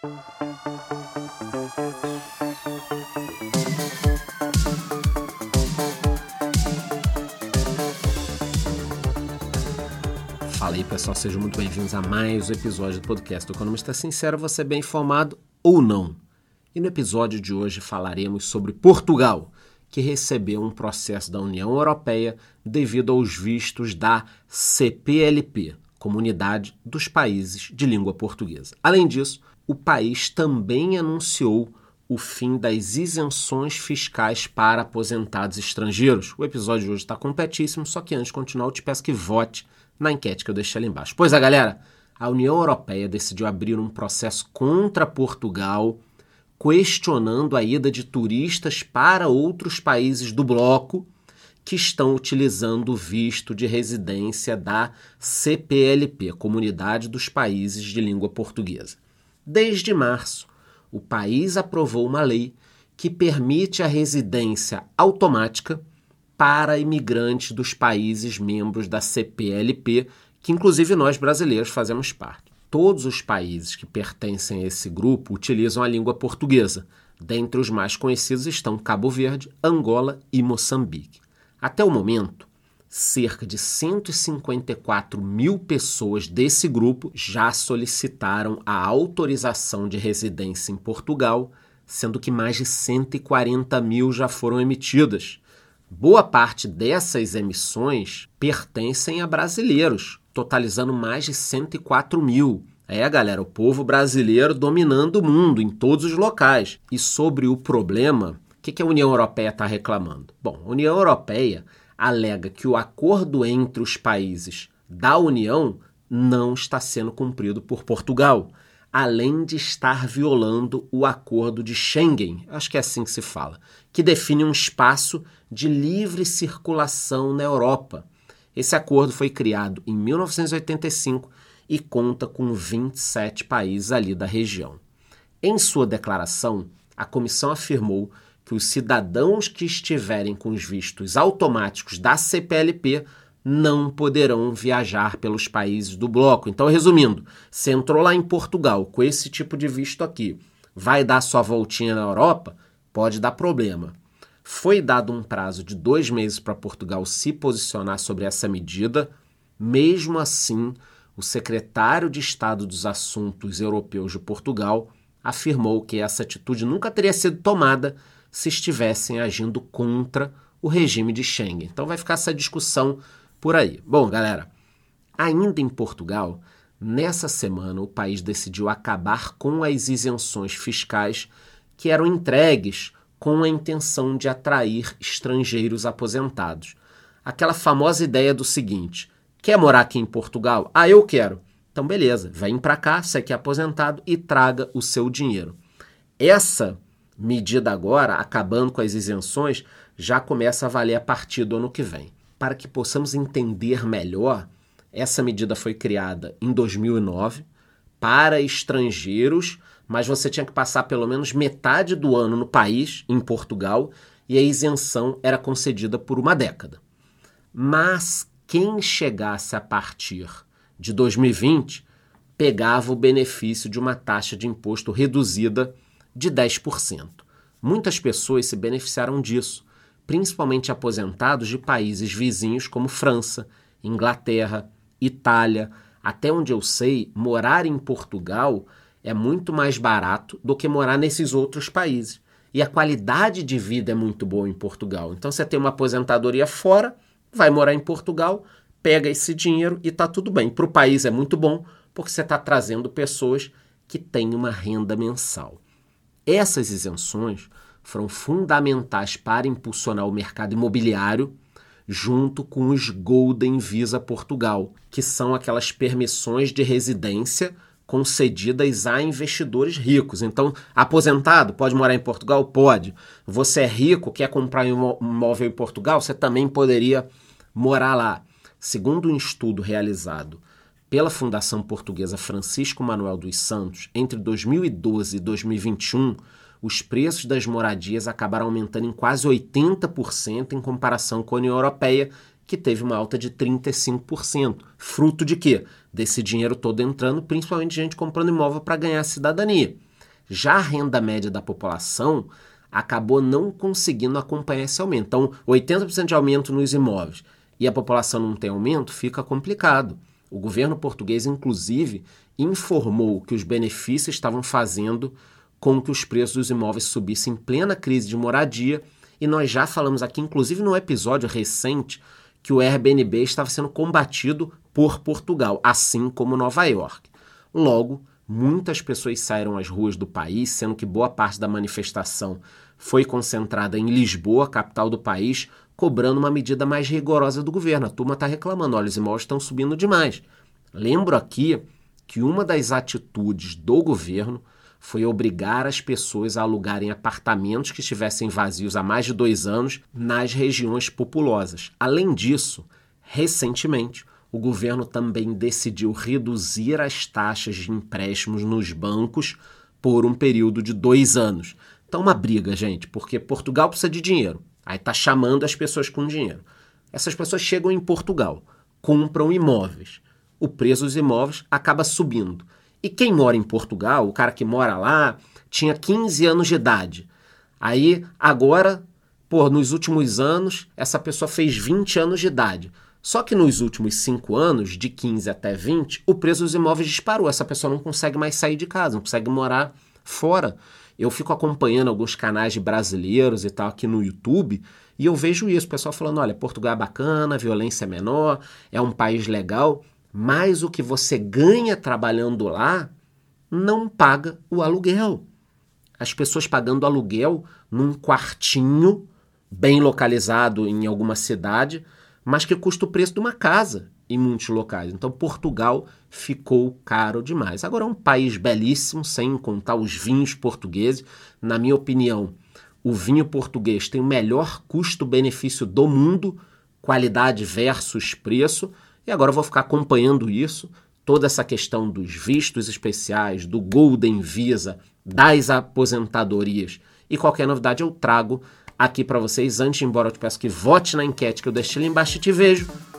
Fala aí pessoal, sejam muito bem-vindos a mais um episódio do podcast do Economista Sincero, você bem informado ou não. E no episódio de hoje falaremos sobre Portugal, que recebeu um processo da União Europeia devido aos vistos da CPLP, Comunidade dos Países de Língua Portuguesa. Além disso, o país também anunciou o fim das isenções fiscais para aposentados estrangeiros. O episódio de hoje está completíssimo, só que antes de continuar, eu te peço que vote na enquete que eu deixei ali embaixo. Pois é, galera, a União Europeia decidiu abrir um processo contra Portugal, questionando a ida de turistas para outros países do bloco que estão utilizando o visto de residência da CPLP, Comunidade dos Países de Língua Portuguesa. Desde março, o país aprovou uma lei que permite a residência automática para imigrantes dos países membros da CPLP, que inclusive nós brasileiros fazemos parte. Todos os países que pertencem a esse grupo utilizam a língua portuguesa. Dentre os mais conhecidos estão Cabo Verde, Angola e Moçambique. Até o momento, cerca de 154 mil pessoas desse grupo já solicitaram a autorização de residência em Portugal, sendo que mais de 140 mil já foram emitidas. Boa parte dessas emissões pertencem a brasileiros, totalizando mais de 104 mil. É, galera, o povo brasileiro dominando o mundo em todos os locais. E sobre o problema, o que, que a União Europeia está reclamando? Bom, a União Europeia alega que o acordo entre os países da União não está sendo cumprido por Portugal, além de estar violando o acordo de Schengen, acho que é assim que se fala, que define um espaço de livre circulação na Europa. Esse acordo foi criado em 1985 e conta com 27 países ali da região. Em sua declaração, a comissão afirmou que os cidadãos que estiverem com os vistos automáticos da CPLP não poderão viajar pelos países do bloco. Então, resumindo, você entrou lá em Portugal com esse tipo de visto aqui, vai dar sua voltinha na Europa? Pode dar problema. Foi dado um prazo de dois meses para Portugal se posicionar sobre essa medida. Mesmo assim, o secretário de Estado dos Assuntos Europeus de Portugal afirmou que essa atitude nunca teria sido tomada se estivessem agindo contra o regime de Schengen. Então vai ficar essa discussão por aí. Bom, galera, ainda em Portugal, nessa semana o país decidiu acabar com as isenções fiscais que eram entregues com a intenção de atrair estrangeiros aposentados. Aquela famosa ideia do seguinte: quer morar aqui em Portugal? Ah, eu quero. Então, beleza, vem para cá, você que é aposentado e traga o seu dinheiro. Essa medida agora, acabando com as isenções, já começa a valer a partir do ano que vem. Para que possamos entender melhor, essa medida foi criada em 2009 para estrangeiros mas você tinha que passar pelo menos metade do ano no país, em Portugal, e a isenção era concedida por uma década. Mas quem chegasse a partir de 2020 pegava o benefício de uma taxa de imposto reduzida de 10%. Muitas pessoas se beneficiaram disso, principalmente aposentados de países vizinhos como França, Inglaterra, Itália. Até onde eu sei, morar em Portugal é muito mais barato do que morar nesses outros países. E a qualidade de vida é muito boa em Portugal. Então você tem uma aposentadoria fora, vai morar em Portugal, pega esse dinheiro e está tudo bem. Para o país é muito bom, porque você está trazendo pessoas que têm uma renda mensal. Essas isenções foram fundamentais para impulsionar o mercado imobiliário junto com os Golden Visa Portugal, que são aquelas permissões de residência concedidas a investidores ricos. Então, aposentado pode morar em Portugal? Pode. Você é rico, quer comprar um imóvel em Portugal? Você também poderia morar lá. Segundo um estudo realizado pela Fundação Portuguesa Francisco Manuel dos Santos, entre 2012 e 2021, os preços das moradias acabaram aumentando em quase 80% em comparação com a União Europeia, que teve uma alta de 35%. Fruto de quê? Desse dinheiro todo entrando, principalmente gente comprando imóvel para ganhar cidadania. Já a renda média da população acabou não conseguindo acompanhar esse aumento. Então, 80% de aumento nos imóveis e a população não tem aumento, fica complicado. O governo português, inclusive, informou que os benefícios estavam fazendo com que os preços dos imóveis subissem em plena crise de moradia. E nós já falamos aqui, inclusive no episódio recente, que o Airbnb estava sendo combatido por Portugal, assim como Nova York. Logo, muitas pessoas saíram às ruas do país, sendo que boa parte da manifestação foi concentrada em Lisboa, capital do país, cobrando uma medida mais rigorosa do governo. A turma está reclamando, olha, os imóveis estão subindo demais. Lembro aqui que uma das atitudes do governo foi obrigar as pessoas a alugarem apartamentos que estivessem vazios há mais de dois anos nas regiões populosas. Além disso, recentemente, o governo também decidiu reduzir as taxas de empréstimos nos bancos por um período de dois anos. Então, uma briga, gente, porque Portugal precisa de dinheiro. Aí está chamando as pessoas com dinheiro. Essas pessoas chegam em Portugal, compram imóveis. O preço dos imóveis acaba subindo. E quem mora em Portugal, o cara que mora lá, tinha 15 anos de idade. Aí, agora, por nos últimos anos, essa pessoa fez 20 anos de idade. Só que nos últimos 5 anos, de 15 até 20, o preço dos imóveis disparou. Essa pessoa não consegue mais sair de casa, não consegue morar fora. Eu fico acompanhando alguns canais de brasileiros e tal aqui no YouTube e eu vejo isso, o pessoal falando, olha, Portugal é bacana, violência é menor, é um país legal mas o que você ganha trabalhando lá não paga o aluguel. As pessoas pagando aluguel num quartinho bem localizado em alguma cidade, mas que custa o preço de uma casa em muitos locais. Então Portugal ficou caro demais. Agora é um país belíssimo, sem contar os vinhos portugueses. Na minha opinião, o vinho português tem o melhor custo-benefício do mundo, qualidade versus preço. E agora eu vou ficar acompanhando isso, toda essa questão dos vistos especiais, do Golden Visa, das aposentadorias e qualquer novidade eu trago aqui para vocês. Antes embora, eu te peço que vote na enquete que eu deixei ali embaixo e te vejo